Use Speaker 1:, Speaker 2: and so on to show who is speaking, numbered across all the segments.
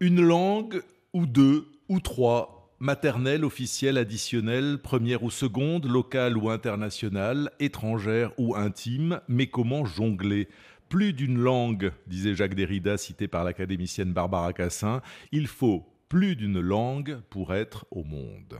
Speaker 1: Une langue ou deux ou trois, maternelle, officielle, additionnelle, première ou seconde, locale ou internationale, étrangère ou intime, mais comment jongler? Plus d'une langue, disait Jacques Derrida, cité par l'académicienne Barbara Cassin, il faut plus d'une langue pour être au monde.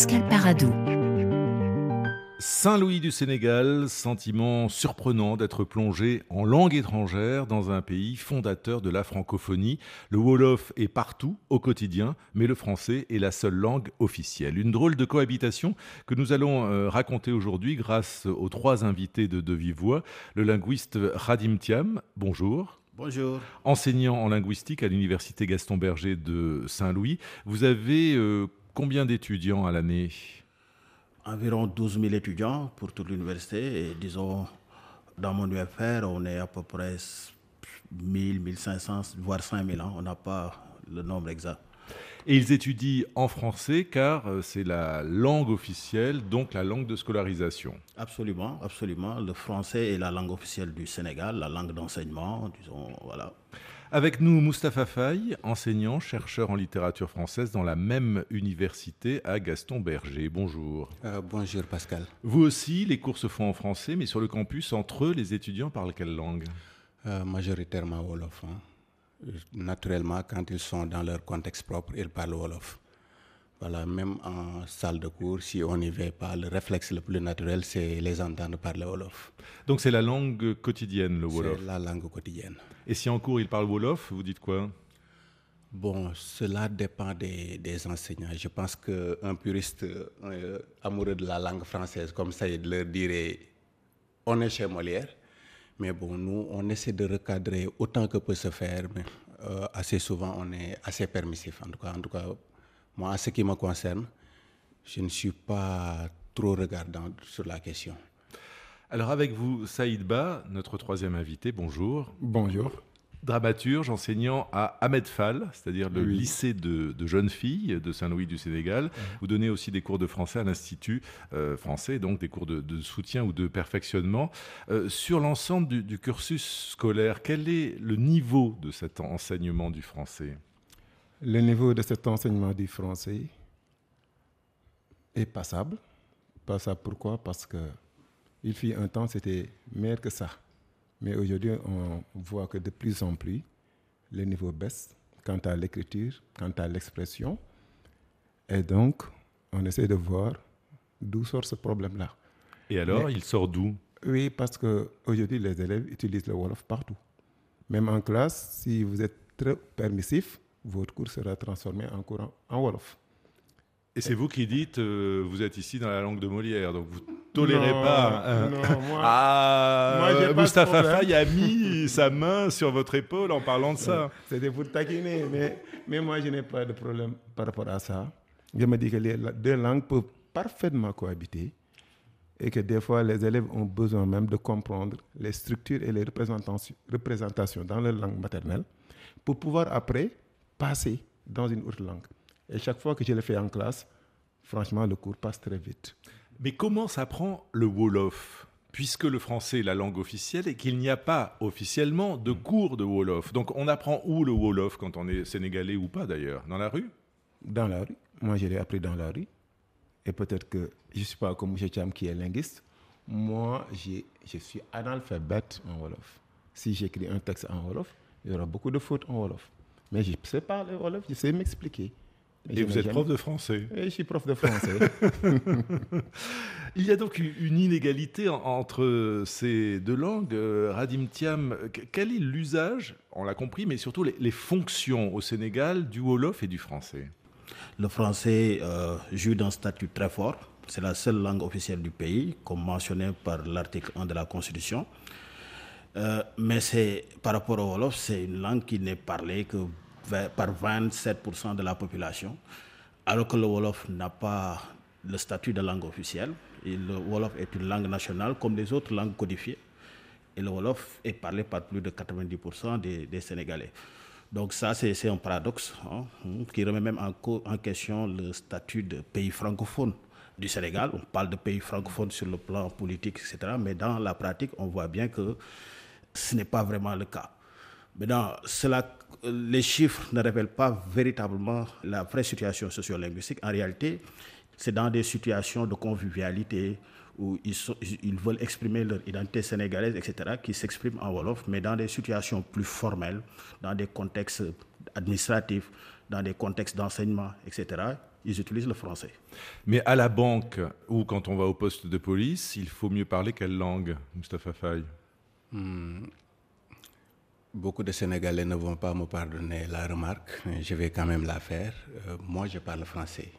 Speaker 2: Pascal Paradou.
Speaker 1: Saint-Louis du Sénégal, sentiment surprenant d'être plongé en langue étrangère dans un pays fondateur de la francophonie. Le Wolof est partout, au quotidien, mais le français est la seule langue officielle. Une drôle de cohabitation que nous allons euh, raconter aujourd'hui grâce aux trois invités de De Vive Voix. Le linguiste Radim Thiam, bonjour.
Speaker 3: Bonjour.
Speaker 1: Enseignant en linguistique à l'Université Gaston Berger de Saint-Louis, vous avez euh, Combien d'étudiants à l'année?
Speaker 3: Environ 12 000 étudiants pour toute l'université. Et disons, dans mon UFR, on est à peu près 1000, 1500, voire 5000 ans. On n'a pas le nombre exact.
Speaker 1: Et ils étudient en français car euh, c'est la langue officielle, donc la langue de scolarisation.
Speaker 3: Absolument, absolument. Le français est la langue officielle du Sénégal, la langue d'enseignement, disons, voilà.
Speaker 1: Avec nous, Moustapha Faye, enseignant, chercheur en littérature française dans la même université à Gaston Berger. Bonjour.
Speaker 4: Euh, bonjour Pascal.
Speaker 1: Vous aussi, les cours se font en français, mais sur le campus, entre eux, les étudiants parlent quelle langue?
Speaker 4: Euh, Majoritairement Wolof. Hein. Naturellement, quand ils sont dans leur contexte propre, ils parlent Wolof. Voilà, même en salle de cours, si on n'y va pas, le réflexe le plus naturel, c'est les entendre parler Wolof.
Speaker 1: Donc c'est la langue quotidienne, le Wolof
Speaker 4: C'est la langue quotidienne.
Speaker 1: Et si en cours ils parlent Wolof, vous dites quoi?
Speaker 4: Bon, cela dépend des, enseignants. Je pense qu'un puriste euh, amoureux de la langue française, comme ça, il leur dirait on est chez Molière. Mais bon, nous, on essaie de recadrer autant que peut se faire, mais euh, assez souvent, on est assez permissif. En tout cas, en tout cas moi, en ce qui me concerne, je ne suis pas trop regardant sur la question.
Speaker 1: Alors avec vous, Saïd Ba, notre troisième invité, bonjour.
Speaker 5: Bonjour.
Speaker 1: Dramaturge, enseignant à Ahmed Fall, c'est-à-dire le lycée de, jeunes filles de Saint-Louis du Sénégal. Vous donnez aussi des cours de français à l'Institut euh, français, donc des cours de, soutien ou de perfectionnement. Euh, sur l'ensemble du, du cursus scolaire, quel est le niveau de cet enseignement du français?
Speaker 5: Le niveau de cet enseignement du français est passable. Passable pourquoi? Parce que il fut un temps, c'était meilleur que ça. Mais aujourd'hui, on voit que de plus en plus, le niveau baisse quant à l'écriture, quant à l'expression. Et donc, on essaie de voir d'où sort ce problème-là.
Speaker 1: Et alors, il sort d'où?
Speaker 5: Oui, parce qu'aujourd'hui, les élèves utilisent le Wolof partout. Même en classe, si vous êtes très permissif, votre cours sera transformé en cours en, Wolof.
Speaker 1: Et c'est vous qui dites, euh, vous êtes ici dans la langue de Molière, donc vous tolérez pas.
Speaker 5: Non, moi,
Speaker 1: ah, Moustapha Faye a mis sa main sur votre épaule en parlant de ça.
Speaker 5: C'était pour taquiner, mais, mais moi je n'ai pas de problème par rapport à ça. Je me dis que les deux langues peuvent parfaitement cohabiter et que des fois les élèves ont besoin même de comprendre les structures et les représentations dans leur langue maternelle pour pouvoir après passer dans une autre langue. Et chaque fois que je le fais en classe, franchement, le cours passe très vite.
Speaker 1: Mais comment s'apprend le Wolof puisque le français est la langue officielle et qu'il n'y a pas officiellement de cours de Wolof? Donc on apprend où le Wolof quand on est sénégalais ou pas d'ailleurs? Dans la rue?
Speaker 5: Dans la rue. Moi, je l'ai appris dans la rue. Et peut-être que je ne suis pas comme M. Cham qui est linguiste. Moi, je suis analphabète en Wolof. Si j'écris un texte en Wolof, il y aura beaucoup de fautes en Wolof. Mais je sais parler Wolof, je sais m'expliquer.
Speaker 1: Et vous êtes prof de français
Speaker 5: Oui, je suis prof de français.
Speaker 1: Il y a donc une inégalité entre ces deux langues. Euh, Radim Thiam, quel est l'usage, on l'a compris, mais surtout les, fonctions au Sénégal du Wolof et du français?
Speaker 3: Le français euh, joue d'un statut très fort. C'est la seule langue officielle du pays, comme mentionné par l'article 1 de la Constitution. Euh, mais c'est par rapport au Wolof, c'est une langue qui n'est parlée que par 27% de la population. alors que le Wolof n'a pas le statut de langue officielle. Le Wolof est une langue nationale comme les autres langues codifiées. Et le Wolof est parlé par plus de 90% des, Sénégalais. Donc ça, c'est un paradoxe hein, qui remet même en, question le statut de pays francophone du Sénégal. On parle de pays francophone sur le plan politique, etc. Mais dans la pratique, on voit bien que ce n'est pas vraiment le cas. Maintenant, cela, les chiffres ne révèlent pas véritablement la vraie situation sociolinguistique. En réalité, c'est dans des situations de convivialité où ils, ils, veulent exprimer leur identité sénégalaise, etc., qui s'expriment en Wolof, mais dans des situations plus formelles, dans des contextes administratifs, dans des contextes d'enseignement, etc., ils utilisent le français.
Speaker 6: Mais à la banque ou quand on va au poste de police, il faut mieux parler quelle langue, Mustafa Faye? Hmm.
Speaker 4: Beaucoup de Sénégalais ne vont pas me pardonner la remarque, je vais quand même la faire. Euh, moi, je parle français.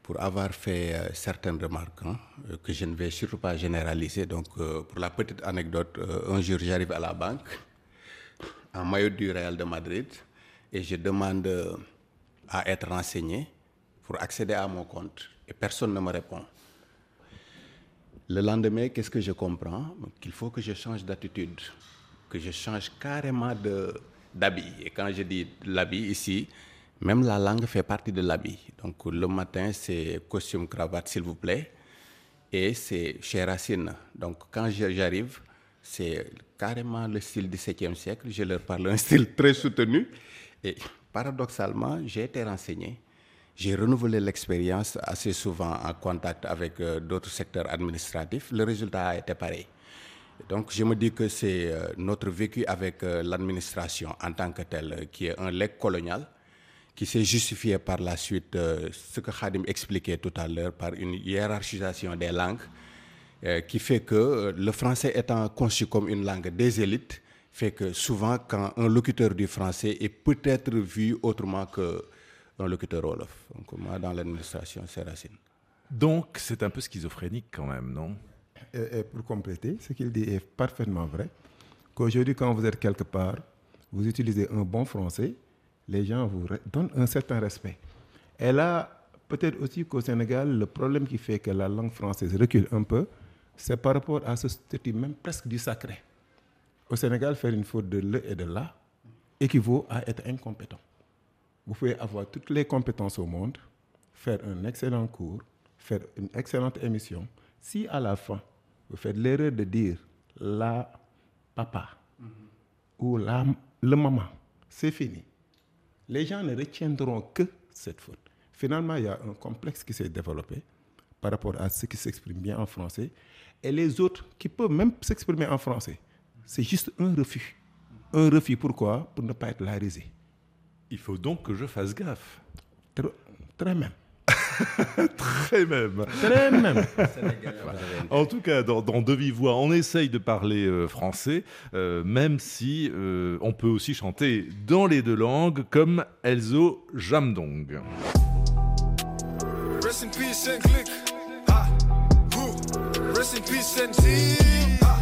Speaker 4: Pour avoir fait euh, certaines remarques hein, euh, que je ne vais surtout pas généraliser, donc pour la petite anecdote, un jour j'arrive à la banque en maillot du Real de Madrid et je demande à être renseigné pour accéder à mon compte et personne ne me répond. Le lendemain, qu'est-ce que je comprends? Qu'il faut que je change d'attitude que je change carrément d'habit. Et quand je dis l'habit ici, même la langue fait partie de l'habit. Donc le matin, c'est costume, cravate, s'il vous plaît. Et c'est chez Racine. Donc quand j'arrive, c'est carrément le style du 7e siècle. Je leur parle un style très soutenu. Et paradoxalement, j'ai été renseigné. J'ai renouvelé l'expérience assez souvent en contact avec euh, d'autres secteurs administratifs. Le résultat a été pareil. Donc je me dis que c'est euh, notre vécu avec euh, l'administration en tant que telle, qui est un legs colonial, qui s'est justifié par la suite, ce que Khadim expliquait tout à l'heure, par une hiérarchisation des langues, qui fait que le français étant conçu comme une langue des élites, fait que souvent quand un locuteur du français est peut-être vu autrement qu'un locuteur Wolof. Donc moi, dans l'administration, c'est Racine.
Speaker 6: Donc c'est un peu schizophrénique quand même, non?
Speaker 5: Et, pour compléter, ce qu'il dit est parfaitement vrai. Qu'aujourd'hui, quand vous êtes quelque part, vous utilisez un bon français, les gens vous donnent un certain respect. Et là, peut-être aussi qu'au Sénégal, le problème qui fait que la langue française recule un peu, c'est par rapport à ce statut même presque du sacré. Au Sénégal, faire une faute de le et de la équivaut à être incompétent. Vous pouvez avoir toutes les compétences au monde, faire un excellent cours, faire une excellente émission. Si à la fin, vous faites l'erreur de dire la papa ou la, le maman, c'est fini. Les gens ne retiendront que cette faute. Finalement, il y a un complexe qui s'est développé par rapport à ce qui s'exprime bien en français. Et les autres qui peuvent même s'exprimer en français, c'est juste un refus. Un refus, pourquoi? Pour ne pas être larisé.
Speaker 6: Il faut donc que je fasse gaffe.
Speaker 5: Très, très même.
Speaker 6: Très même.
Speaker 5: Très même.
Speaker 6: en tout cas, dans, dans De Vive Voix, on essaye de parler euh, français, euh, même si euh, on peut aussi chanter dans les deux langues, comme Elzo Jamdong. Rest in peace and click. Ah. Rest in peace and see. Ah.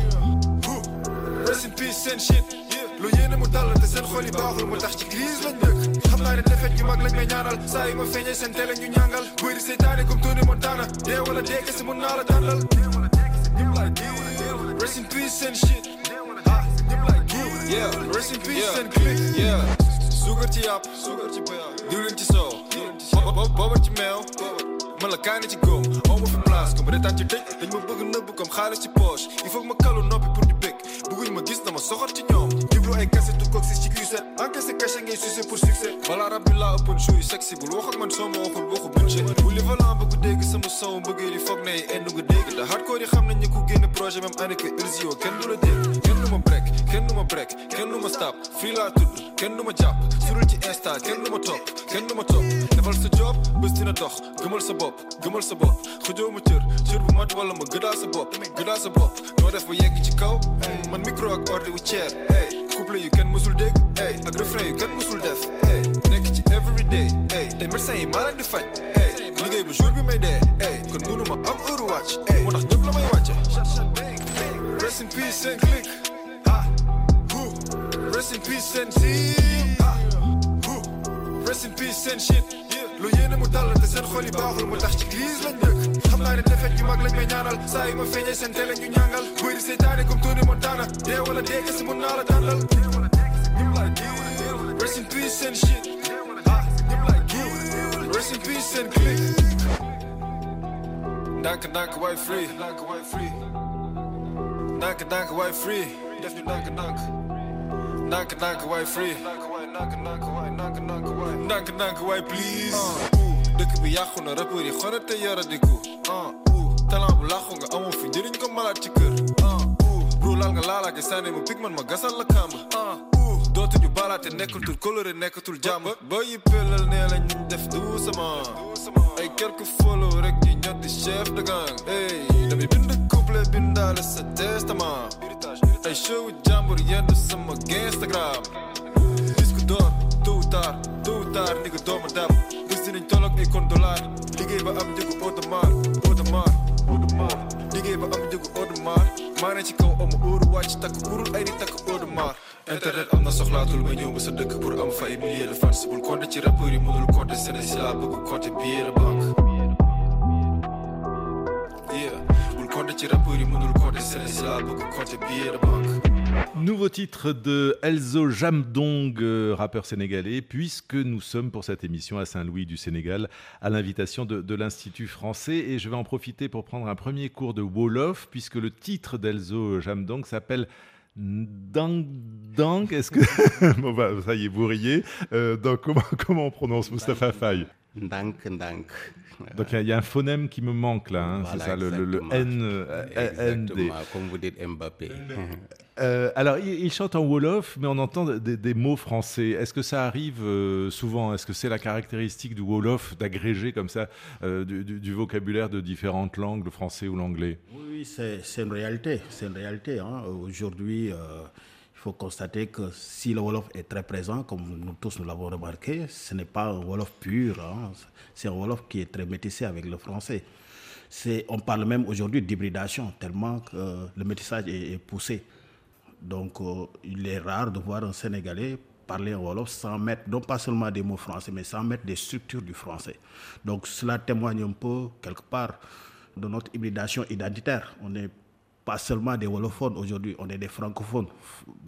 Speaker 6: Rest in peace and shit. Lu yéene mu dal te seen xol yi baaxul mu tax ci crise lañ dëkk xam naa ne defet yu mag lañ may ñaanal saa yi ma feeñee seen télé ñu ñàngal bëri seytaane comme Tony Montana. Dee wala dee kese mun naa la tànnal Rest in peace and shit. Ah. Yeah. Rest in peace and click. Yeah. Suukar ci yàpp diwlin ci soow boobar ci meew man la kaani ci góom aw ma fi place comme retaan ci dëj dañ ma bëgg nëbb comme xaalis ci poche il faut que ma kalu noppi pour ñu bëgg bëgguñ ma gis dama soxor ci ñoom déglu ay kasetu kook si ci cuisette encaissé caché ngay sucé pour succès? Balaa rab bi yu sexy bul wax ak man soo ma waxul waxu budget bu li volant bëgg dégg sama son bëggee li foog ne endu nga dégg te hardcore yi xam nañ ñi ku génn projet même année que Elzio kenn du la dégg kenn du ma break kenn du ma break kenn du ma stop. Fii laa tudd kenn du ma jàpp. Surul ci insta kenn du ma kenn du ma defal sa job dina dox. Gëmal sa gëmal sa xëjoo ma cër mat wala ma sa sa def yegg ci micro ak ordi wu ceer couple yu kenn musul dégg ak refrain yu kenn musul def nekk ci everyday tey médecin yi maa leen di faj liggéey ba jour bi may dee kon mënu ma am heure wàcc moo tax ñëpp la wàcce rest in peace and click rest in peace and see rest in peace and shit lu yéene mu dal te seen xol baaxul mu tax ci glise lañ xam ne defet yu mag lañ may ñaanal saa yi ma feeñee seen télé ñu ñàngal comme Montana dee wala dee kese mun naa la like you rest in peace and shit ah rest in peace and click free ndànk waay free ndànk free def ñu ndànk ndànk ndànk ndànk free ndànk waay ndànk ndànk waay ndànk ndànk waay ndànk ndànk waay please. Dëkk bi yàqu na rappeur yi xorat te yara di ko talent bu làqu nga amoo fi njëriñ ko malaat ci kër bro laal nga laalaake sànni mu pig man ma gasal la kàmb dootuñu balaate nekkul tur coloré nekkatul jàmm ba yi pelal nee lañ ñu def doucement ay quelques follow rek ñi ñot di chef de gang. Ey damay bind couplet bindaale sa testament ay show jàmbur yenn sama Instagram d'or tôt ou tard tôt ou tard ni nga dooma dab gis dinañ tolloog ay kon dollar liggéey ba am njëgu Audemars Audemars Audemars liggéey ba am njëgu Audemars maa ne ci kaw amu óoru wàcc takk urul ay di takk Audemars internet am na soxlaatul ma ñëw ba sa dëkk pour am fa ay milliers de fans. Bul compter ci rappeurs yi mënul compter Sénégal laa bëgg compter billet de banque yeah. Bul compter ci rappeurs yi mënul compter Sénégal laa bëgg compter billet de banque
Speaker 1: Nouveau titre de Elzo Jamdong, euh, rappeur sénégalais, puisque nous sommes pour cette émission à Saint-Louis du Sénégal, à l'invitation de, l'Institut français. Et je vais en profiter pour prendre un premier cours de Wolof, puisque le titre d'Elzo Jamdong s'appelle Dang Dang. Est-ce que. bon, bah, ça y est, vous riez. Euh, donc, comment, on prononce Mustapha Faye?
Speaker 4: Ndank, ndank.
Speaker 1: Donc, il y, a un phonème qui me manque là, hein,
Speaker 4: Voilà,
Speaker 1: c'est ça, le, le- le
Speaker 4: exactement.
Speaker 1: N, euh, N, D.
Speaker 4: Exactement, comme vous dites Mbappé.
Speaker 1: Euh, alors, il, il chante en Wolof, mais on entend des, des mots français. Est-ce que ça arrive euh, souvent? Est-ce que c'est la caractéristique du Wolof d'agréger comme ça euh, du, du- du vocabulaire de différentes langues, le français ou l'anglais?
Speaker 3: Oui, c'est une réalité. C'est une réalité. hein. Aujourd'hui, euh, faut constater que si le Wolof est très présent, comme nous tous nous l'avons remarqué, ce n'est pas un Wolof pur. hein. C'est un Wolof qui est très métissé avec le français. On parle même aujourd'hui d'hybridation, tellement que euh, le métissage est, est poussé. Donc, euh, il est rare de voir un Sénégalais parler en Wolof sans mettre, non pas seulement des mots français, mais sans mettre des structures du français. Donc, cela témoigne un peu, quelque part, de notre hybridation identitaire. On n'est pas seulement des Wolophones aujourd'hui, on est des francophones,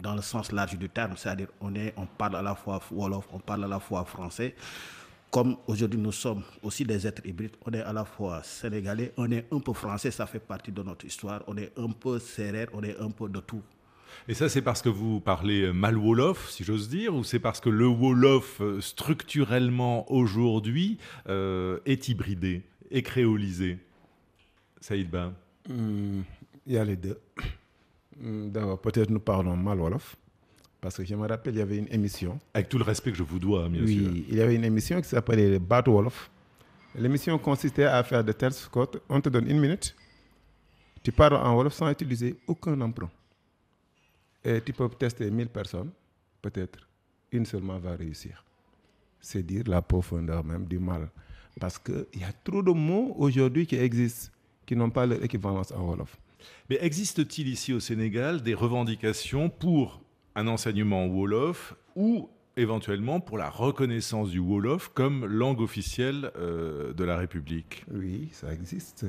Speaker 3: dans le sens large du terme. C'est-à-dire, on, est, on parle à la fois Wolof, on parle à la fois français. Comme aujourd'hui nous sommes aussi des êtres hybrides, on est à la fois sénégalais, on est un peu français, ça fait partie de notre histoire, on est un peu serrère, on est un peu de tout.
Speaker 1: Et ça, c'est parce que vous parlez mal Wolof, si j'ose dire, ou c'est parce que le Wolof, euh, structurellement aujourd'hui, euh, est hybridé, est créolisé? Saïd Ben
Speaker 5: Hmm, Il y a les deux. Hmm, D'abord, peut-être nous parlons mal Wolof, parce que je me rappelle, il y avait une émission.
Speaker 1: Avec tout le respect que je vous dois, bien
Speaker 5: oui,
Speaker 1: sûr.
Speaker 5: il y avait une émission qui s'appelait Bat Wolof. L'émission consistait à faire de telles sortes, on te donne une minute, tu parles en Wolof sans utiliser aucun emprunt. Et tu peux tester 1000 personnes, peut-être une seulement va réussir. C'est dire la profondeur même du mal. Parce qu'il y a trop de mots aujourd'hui qui existent, qui n'ont pas leur équivalence en Wolof.
Speaker 1: Mais existe-t-il ici au Sénégal des revendications pour un enseignement Wolof ou éventuellement pour la reconnaissance du Wolof comme langue officielle euh, de la République?
Speaker 5: Oui, ça existe.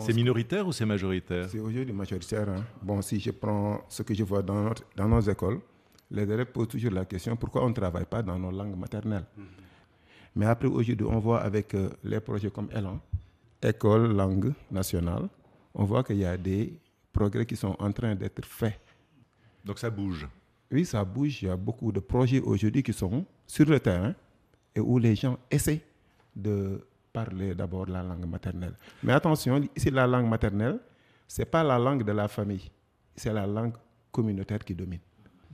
Speaker 1: C'est minoritaire ou c'est majoritaire?
Speaker 5: C'est aujourd'hui majoritaire. hein. Bon, si je prends ce que je vois dans, notre- dans nos écoles, les élèves posent toujours la question pourquoi on ne travaille pas dans nos langues maternelles? Mais après, aujourd'hui, on voit avec euh, les projets comme Elan, École Langue Nationale, on voit qu'il y a des progrès qui sont en train d'être faits.
Speaker 1: Donc ça bouge.
Speaker 5: Oui, ça bouge. Il y a beaucoup de projets aujourd'hui qui sont sur le terrain et où les gens essaient de parler d'abord la langue maternelle. Mais attention, ici, la langue maternelle, ce n'est pas la langue de la famille, c'est la langue communautaire qui domine.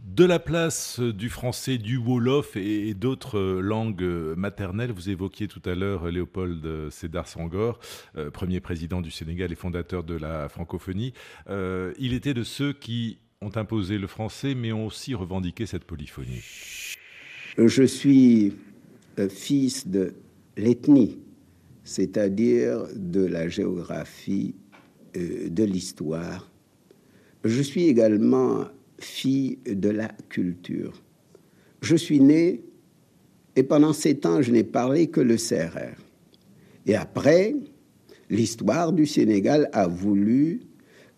Speaker 1: De la place du français, du Wolof et, d'autres euh, langues maternelles, vous évoquiez tout à l'heure euh, Léopold euh, Sédar Senghor, premier président du Sénégal et fondateur de la francophonie. Il était de ceux qui ont imposé le français, mais ont aussi revendiqué cette polyphonie.
Speaker 7: Je suis fils de l'ethnie, c'est-à-dire de la géographie, de l'histoire. Je suis également fille de la culture. Je suis né Et pendant ces temps, je n'ai parlé que le CRR. Et après, l'histoire du Sénégal a voulu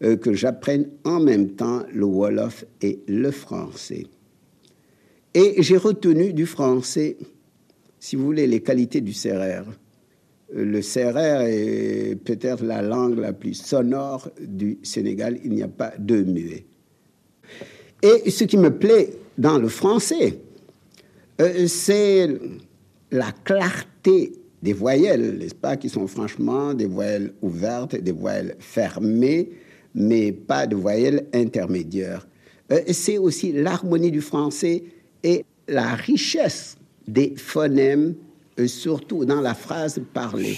Speaker 7: euh, que j'apprenne en même temps le Wolof et le français. Et j'ai retenu du français, si vous voulez, les qualités du CRR. Euh, le CRR est peut-être la langue la plus sonore du Sénégal. Il n'y a pas de muet. Et ce qui me plaît dans le français, euh, c'est la clarté des voyelles, n'est-ce pas, qui sont franchement des voyelles ouvertes, des voyelles fermées, mais pas de voyelles intermédiaires. Euh, c'est aussi l'harmonie du français et la richesse des phonèmes, euh, surtout dans la phrase parlée.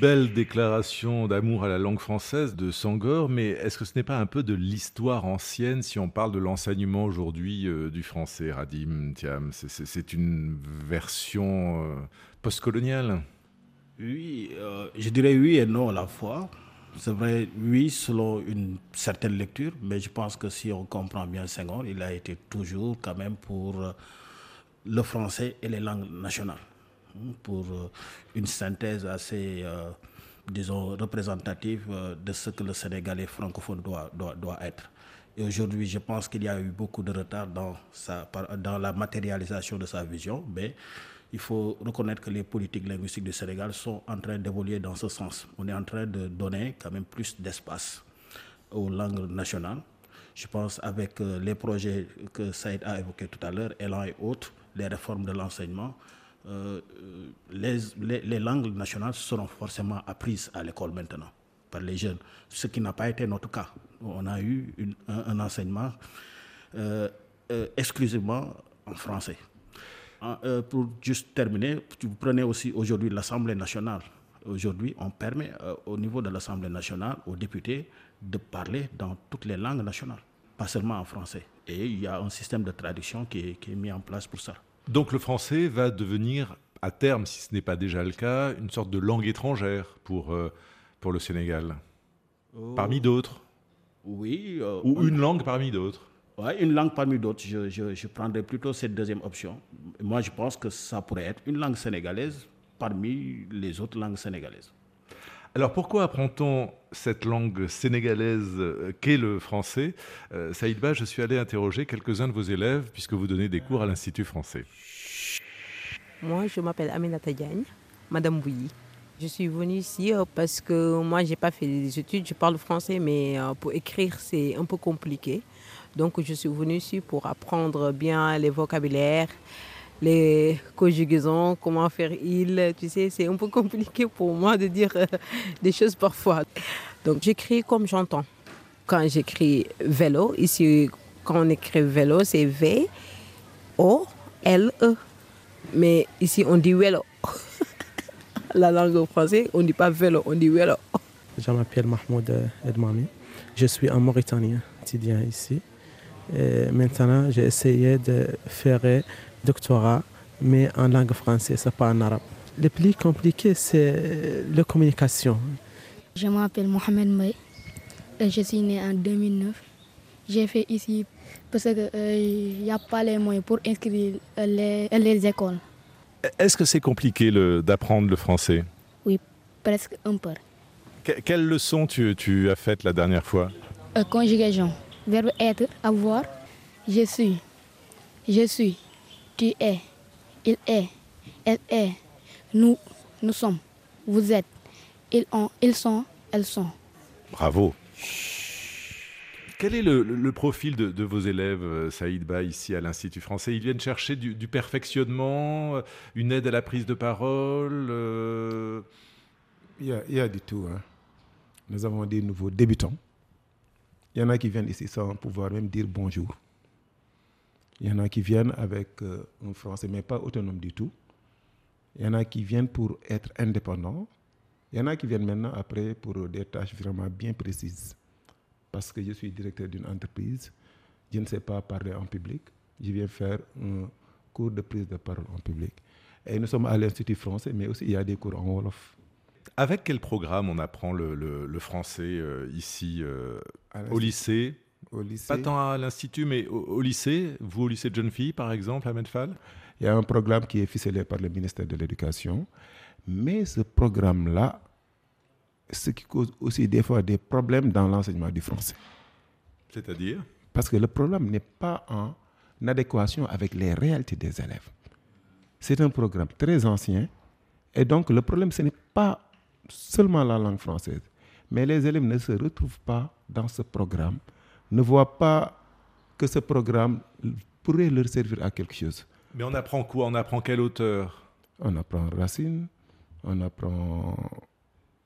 Speaker 1: Belle déclaration d'amour à la langue française de Sangor, mais est-ce que ce n'est pas un peu de l'histoire ancienne si on parle de l'enseignement aujourd'hui euh, du français, Radim Tiam C'est une version postcoloniale.
Speaker 3: Oui, je dirais oui et non à la fois. C'est vrai, oui, selon une certaine lecture, mais je pense que si on comprend bien Senghor, il a été toujours quand même pour euh, le français et les langues nationales, pour euh, une synthèse assez, euh, disons, représentative de ce que le Sénégalais francophone doit, doit, doit être. Et aujourd'hui, je pense qu'il y a eu beaucoup de retard dans, sa, dans la matérialisation de sa vision, mais il faut reconnaître que les politiques linguistiques du Sénégal sont en train d'évoluer dans ce sens. On est en train de donner quand même plus d'espace aux langues nationales. Je pense avec euh, les projets que Saïd a évoqués tout à l'heure, Elan et autres, les réformes de l'enseignement, euh, les, les, langues nationales seront forcément apprises à l'école maintenant par les jeunes, ce qui n'a pas été notre cas. On a eu un, enseignement euh, exclusivement en français. Euh, pour juste terminer, vous prenez aussi aujourd'hui l'Assemblée nationale. Aujourd'hui, on permet euh, au niveau de l'Assemblée nationale aux députés de parler dans toutes les langues nationales, pas seulement en français. Et il y a un système de traduction qui est, mis en place pour ça.
Speaker 1: Donc le français va devenir, à terme, si ce n'est pas déjà le cas, une sorte de langue étrangère pour, euh, pour le Sénégal, oh. parmi d'autres
Speaker 3: Oui.
Speaker 1: Ou une langue parmi d'autres
Speaker 3: une langue parmi d'autres, je, je, prendrais plutôt cette deuxième option. Moi, je pense que ça pourrait être une langue sénégalaise parmi les autres langues sénégalaises.
Speaker 1: Alors pourquoi apprend-on cette langue sénégalaise euh, qu'est le français? Euh, Saïdba, je suis allé interroger quelques-uns de vos élèves puisque vous donnez des cours à l'Institut français.
Speaker 8: Moi, je m'appelle Aminata Diagne, Madame Bouilly. Je suis venue ici euh, parce que moi, je n'ai pas fait des études, je parle français, mais pour écrire, c'est un peu compliqué. Donc je suis venue ici pour apprendre bien les vocabulaires, les conjugaisons, comment faire il. Tu sais, c'est un peu compliqué pour moi de dire euh, des choses parfois. Donc j'écris comme j'entends. Quand j'écris vélo, ici, quand on écrit vélo, c'est V-O-L-E. Mais ici, on dit vélo. La langue française, on ne dit pas vélo, on dit vélo.
Speaker 9: Je m'appelle Mahmoud Edmami. Je suis un Mauritanien, étudiant ici. Maintenant, j'ai essayé de faire doctorat, mais en langue française, pas en arabe. Le plus compliqué, c'est la communication.
Speaker 10: Je m'appelle Mohamed May et je suis né en 2009. J'ai fait ici parce qu'il n'y euh, a pas les moyens pour inscrire les, les écoles.
Speaker 1: Est-ce que c'est compliqué d'apprendre le français?
Speaker 10: Oui, presque un peu.
Speaker 1: quelle leçon tu, tu, as faite la dernière fois?
Speaker 10: Euh, Conjugaison verbe être, avoir. Je suis, je suis, tu es, il est, elle est, nous, nous sommes, vous êtes, ils ont, ils sont, elles sont.
Speaker 1: Bravo. Quel est le, profil de, vos élèves, euh, Saïd Ba, ici à l'Institut français? Ils viennent chercher du, perfectionnement, euh, une aide à la prise de parole
Speaker 5: euh? il, y a, il, y a, du tout. Hein. Nous avons des nouveaux débutants il y en a qui viennent ici sans pouvoir même dire bonjour. Il y en a qui viennent avec euh, un français, mais pas autonome du tout. Il y en a qui viennent pour être indépendants. Il y en a qui viennent maintenant après pour des tâches vraiment bien précises. Parce que je suis directeur d'une entreprise, je ne sais pas parler en public. Je viens faire un cours de prise de parole en public. Et nous sommes à l'Institut français, mais aussi il y a des cours en Wolof.
Speaker 1: Avec quel programme on apprend le, français euh, ici euh, au lycée?
Speaker 5: Au lycée.
Speaker 1: Pas tant à l'institut, mais au, lycée. Vous, au lycée de jeunes filles, par exemple, à Medfal
Speaker 5: Il y a un programme qui est ficelé par le ministère de l'Éducation, mais ce programme-là, ce qui cause aussi des fois des problèmes dans l'enseignement du français.
Speaker 1: C'est-à-dire?
Speaker 5: Parce que le problème n'est pas en adéquation avec les réalités des élèves. C'est un programme très ancien, et donc le problème, ce n'est pas seulement la langue française, mais les élèves ne se retrouvent pas dans ce programme, ne voient pas que ce programme pourrait leur servir à quelque chose.
Speaker 1: Mais on apprend quoi? On apprend quel auteur
Speaker 5: On apprend Racine, on apprend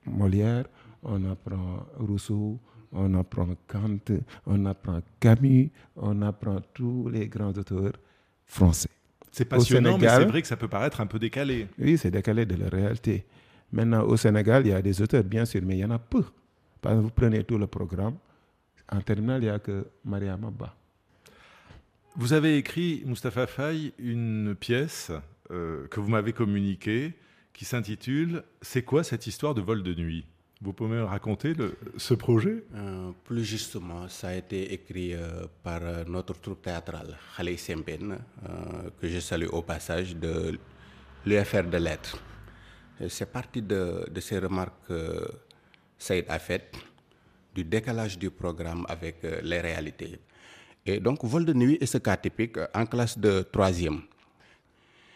Speaker 5: Molière, on apprend Rousseau, on apprend Kant, on apprend Camus, on apprend tous les grands auteurs français.
Speaker 1: C'est passionnant, mais c'est vrai que ça peut paraître un peu décalé.
Speaker 5: Oui, c'est décalé de la réalité. Maintenant, au Sénégal, il y a des auteurs, bien sûr, mais il y en a peu. Par exemple, vous prenez tout le programme. En terminale, il n'y a que Mariama Ba.
Speaker 1: Vous avez écrit, Mustapha Faye, une pièce euh, que vous m'avez communiquée qui s'intitule C'est quoi cette histoire de vol de nuit? Vous pouvez me raconter le- ce projet?
Speaker 4: Euh, plus justement, ça a été écrit euh, par notre troupe théâtrale, Khalei Sempen, euh, que je salue au passage, de l'UFR de lettres. Et C'est parti de, de ces remarques que Saïd a faites, du décalage du programme avec euh, les réalités. Et donc, vol de nuit est ce cas typique euh, en classe de troisième.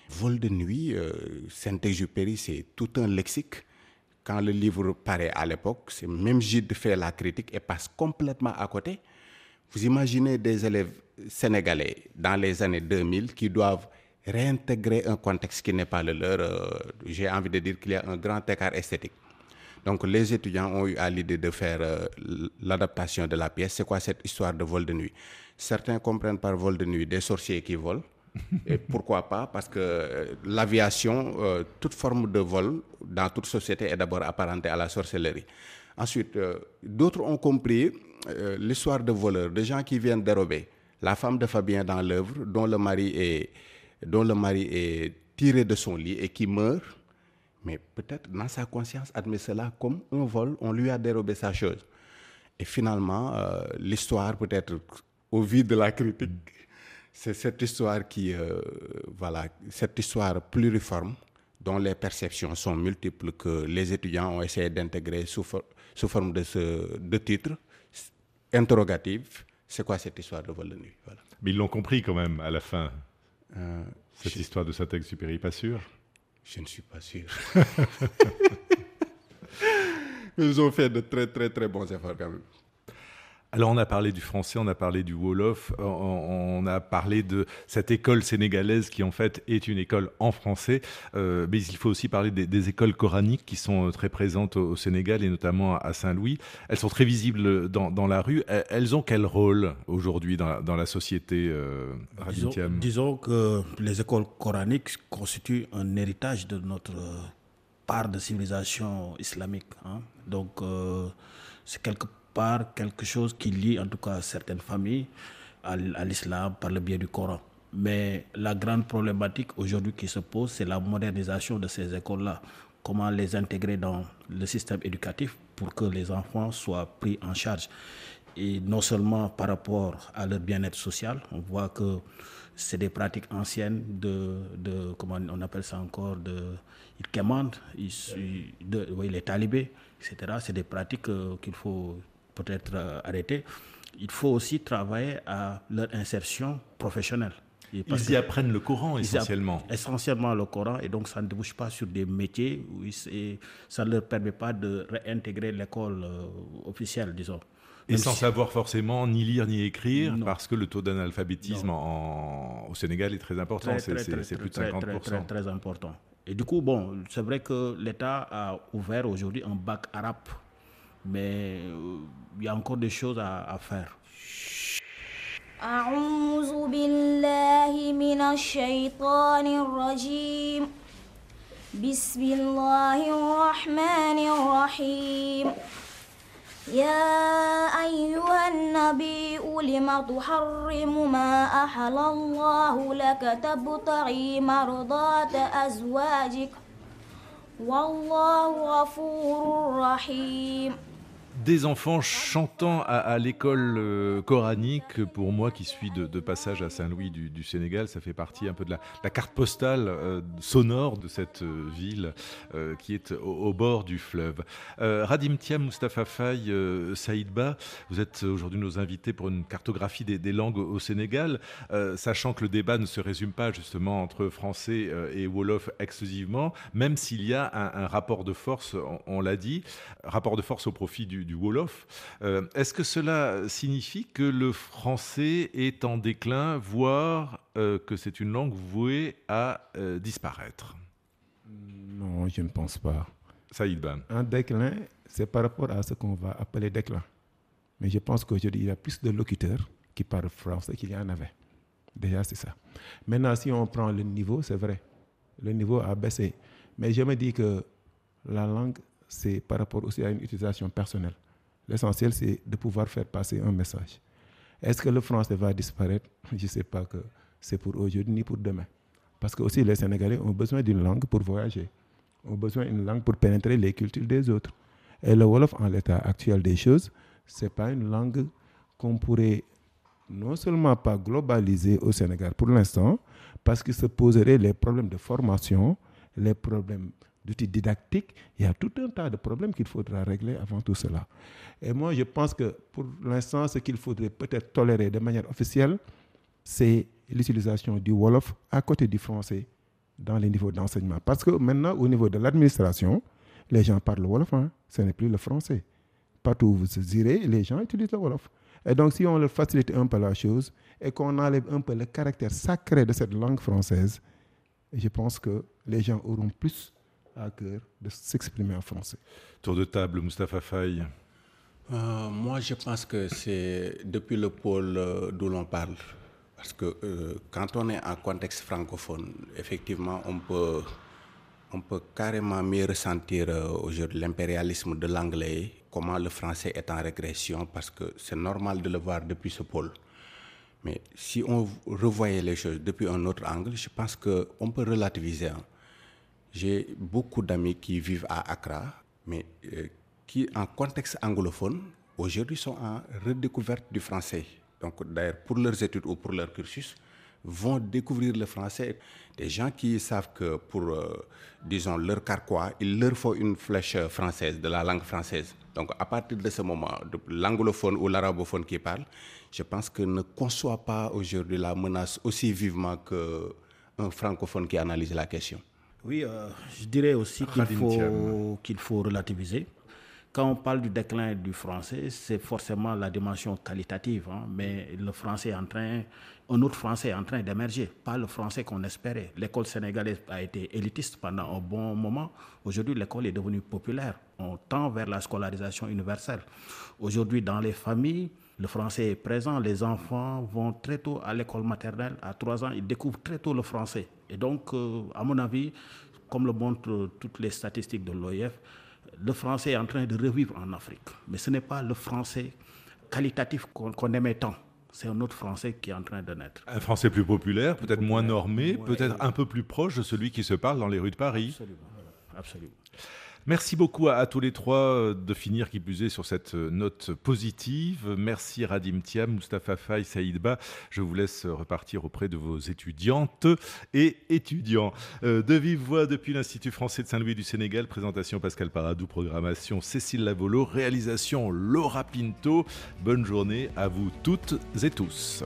Speaker 4: Vol de nuit, euh, Saint-Exupéry, c'est tout un lexique. Quand le livre paraît à l'époque, c'est même Gide fait la critique et passe complètement à côté. Vous imaginez des élèves sénégalais dans les années 2000 qui doivent réintégrer un contexte qui n'est pas le leur. J'ai envie de dire qu'il y a un grand écart esthétique. Donc les étudiants ont eu à l'idée de faire euh, l'adaptation de la pièce. C'est quoi cette histoire de vol de nuit? Certains comprennent par vol de nuit des sorciers qui volent. Et pourquoi pas? Parce que euh, l'aviation, euh, toute forme de vol dans toute société est d'abord apparentée à la sorcellerie. Ensuite, d'autres ont compris l'histoire de voleurs, de gens qui viennent dérober la femme de Fabien dans l'œuvre, dont le mari est, dont le mari est tiré de son lit et qui meurt. Mais peut-être dans sa conscience admet cela comme un vol, on lui a dérobé sa chose. Et finalement, euh, l'histoire peut-être au vu de la critique, c'est cette histoire qui, euh, voilà, cette histoire pluriforme dont les perceptions sont multiples que les étudiants ont essayé d'intégrer sous, for- sous forme de, ce, de titre interrogatif. C'est quoi cette histoire de vol de nuit? Voilà.
Speaker 1: Mais ils l'ont compris quand même à la fin,
Speaker 4: Euh,
Speaker 1: cette
Speaker 4: je-
Speaker 1: histoire de Saint-Exupéry, pas sûr?
Speaker 4: Je ne suis pas sûr. Ils ont fait de très très très bons efforts quand même.
Speaker 1: Alors on a parlé du français, on a parlé du Wolof, on, on a parlé de cette école sénégalaise qui en fait est une école en français, euh, mais il faut aussi parler des, des écoles coraniques qui sont euh, très présentes au, Sénégal et notamment à Saint-Louis. Elles sont très visibles dans, dans la rue. Elles- ont quel rôle aujourd'hui dans, la- dans la société euh,
Speaker 3: Disons, que les écoles coraniques constituent un héritage de notre euh, part de civilisation islamique. hein. Donc, euh, c'est quelque part quelque chose qui lie en tout cas certaines familles à, l'islam par le biais du Coran. Mais la grande problématique aujourd'hui qui se pose, c'est la modernisation de ces écoles-là. Comment les intégrer dans le système éducatif pour que les enfants soient pris en charge et non seulement par rapport à leur bien-être social, on voit que c'est des pratiques anciennes de, de comment on appelle ça encore, de, ils commandent, ils- de, oui, les talibés, etc. C'est des pratiques euh, qu'il faut peut-être euh. Il faut aussi travailler à leur insertion professionnelle. Et
Speaker 1: Ils y apprennent le Coran essentiellement.
Speaker 3: essentiellement le Coran et donc ça ne débouche pas sur des métiers où ils- ça ne leur permet pas de réintégrer l'école euh, officielle, disons.
Speaker 1: Et
Speaker 3: Même
Speaker 1: sans
Speaker 3: si-
Speaker 1: savoir forcément ni lire ni écrire,
Speaker 3: Non.
Speaker 1: parce que le taux d'analphabétisme en- au Sénégal est très important, c'est plus de
Speaker 3: très,
Speaker 1: 50%.
Speaker 3: Très, très, très important. Et du coup, bon, c'est vrai que l'État a ouvert aujourd'hui un bac arabe, mais euh, il y a encore des choses à, à faire.
Speaker 11: أعوذ بالله من الشيطان الرجيم. بسم الله الرحمن الرحيم. يا أيها النبي لم تحرم ما أحل الله لك؟ تبتغي مرضات أزواجك. والله غفور رحيم.
Speaker 1: Des enfants chantant à, l'école euh, coranique. Pour moi qui suis de, passage à Saint-Louis du, Sénégal, ça fait partie un peu de la, carte postale euh, sonore de cette euh, ville qui est au, bord du fleuve. Radim Tiam, Mustafa Faye, Saïdba, vous êtes aujourd'hui nos invités pour une cartographie des, langues au, Sénégal, sachant que le débat ne se résume pas justement entre français et wolof exclusivement, même s'il y a un, rapport de force, on, l'a dit, rapport de force au profit du Wolof. Euh, est-ce que cela signifie que le français est en déclin, voire euh, que c'est une langue vouée à euh, disparaître?
Speaker 5: Non, je ne pense pas.
Speaker 1: Saïd Ban.
Speaker 5: Un déclin, c'est par rapport à ce qu'on va appeler déclin. Mais je pense qu'aujourd'hui, il y a plus de locuteurs qui parlent français qu'il y en avait. Déjà, c'est ça. Maintenant, si on prend le niveau, c'est vrai. Le niveau a baissé. Mais je me dis que la langue, c'est par rapport aussi à une utilisation personnelle. L'essentiel, c'est de pouvoir faire passer un message. Est-ce que le français va disparaître? Je ne sais pas que c'est pour aujourd'hui ni pour demain. Parce que aussi les Sénégalais ont besoin d'une langue pour voyager, ont besoin d'une langue pour pénétrer les cultures des autres. Et le Wolof, en l'état actuel des choses, ce n'est pas une langue qu'on pourrait non seulement pas globaliser au Sénégal pour l'instant, parce qu'il se poserait les problèmes de formation, les problèmes d'outils didactiques, il y a tout un tas de problèmes qu'il faudra régler avant tout cela. Et moi, je pense que pour l'instant, ce qu'il faudrait peut-être tolérer de manière officielle, c'est l'utilisation du Wolof à côté du français dans les niveaux d'enseignement. Parce que maintenant, au niveau de l'administration, les gens parlent le Wolof, hein. ce n'est plus le français. Partout où vous irez, les gens utilisent le Wolof. Et donc, si on leur facilite un peu la chose et qu'on enlève un peu le caractère sacré de cette langue française, je pense que les gens auront plus à cœur de s'exprimer en français.
Speaker 1: Tour de table, Moustapha Faye.
Speaker 4: Euh, moi, je pense que c'est depuis le pôle euh, d'où l'on parle. Parce que euh, quand on est en contexte francophone, effectivement, on peut, on peut carrément mieux ressentir aujourd'hui l'impérialisme de l'anglais, comment le français est en régression, parce que c'est normal de le voir depuis ce pôle. Mais si on revoyait les choses depuis un autre angle, je pense qu'on peut relativiser. Hein. J'ai beaucoup d'amis qui vivent à Accra, mais euh, qui, en contexte anglophone, aujourd'hui sont en redécouverte du français. Donc, d'ailleurs, pour leurs études ou pour leur cursus, vont découvrir le français. Des gens qui savent que pour, euh, disons, leur carquois, il leur faut une flèche française, de la langue française. Donc, à partir de ce moment, l'anglophone ou l'arabophone qui parle, je pense que ne conçoit pas aujourd'hui la menace aussi vivement qu'un francophone qui analyse la question.
Speaker 3: Oui, euh, je dirais aussi qu'il faut, qu'il faut relativiser. Quand on parle du déclin du français, c'est forcément la dimension qualitative, hein, mais le français est en train, un autre français est en train d'émerger, pas le français qu'on espérait. L'école sénégalaise a été élitiste pendant un bon moment. Aujourd'hui, l'école est devenue populaire. On tend vers la scolarisation universelle. Aujourd'hui, dans les familles, le français est présent. Les enfants vont très tôt à l'école maternelle. À 3 ans, ils découvrent très tôt le français. Et donc, euh, à mon avis, comme le montrent toutes les statistiques de l'OIF, le français est en train de revivre en Afrique. Mais ce n'est pas le français qualitatif qu'on aimait tant. C'est un autre français qui est en train de naître.
Speaker 1: Un français plus populaire, peut-être moins normé, peut-être un peu plus proche de celui qui se parle dans les rues de Paris.
Speaker 3: Absolument. Absolument.
Speaker 1: Merci beaucoup à, tous les trois euh, de finir qui plus est sur cette euh, note positive. Merci Radim Tiam, Moustapha Faye, Saïdba. Je vous laisse repartir auprès de vos étudiantes et étudiants. Euh, de vive voix depuis l'Institut français de Saint-Louis du Sénégal. Présentation Pascal Paradou, programmation Cécile Lavolo, réalisation Laura Pinto. Bonne journée à vous toutes et tous.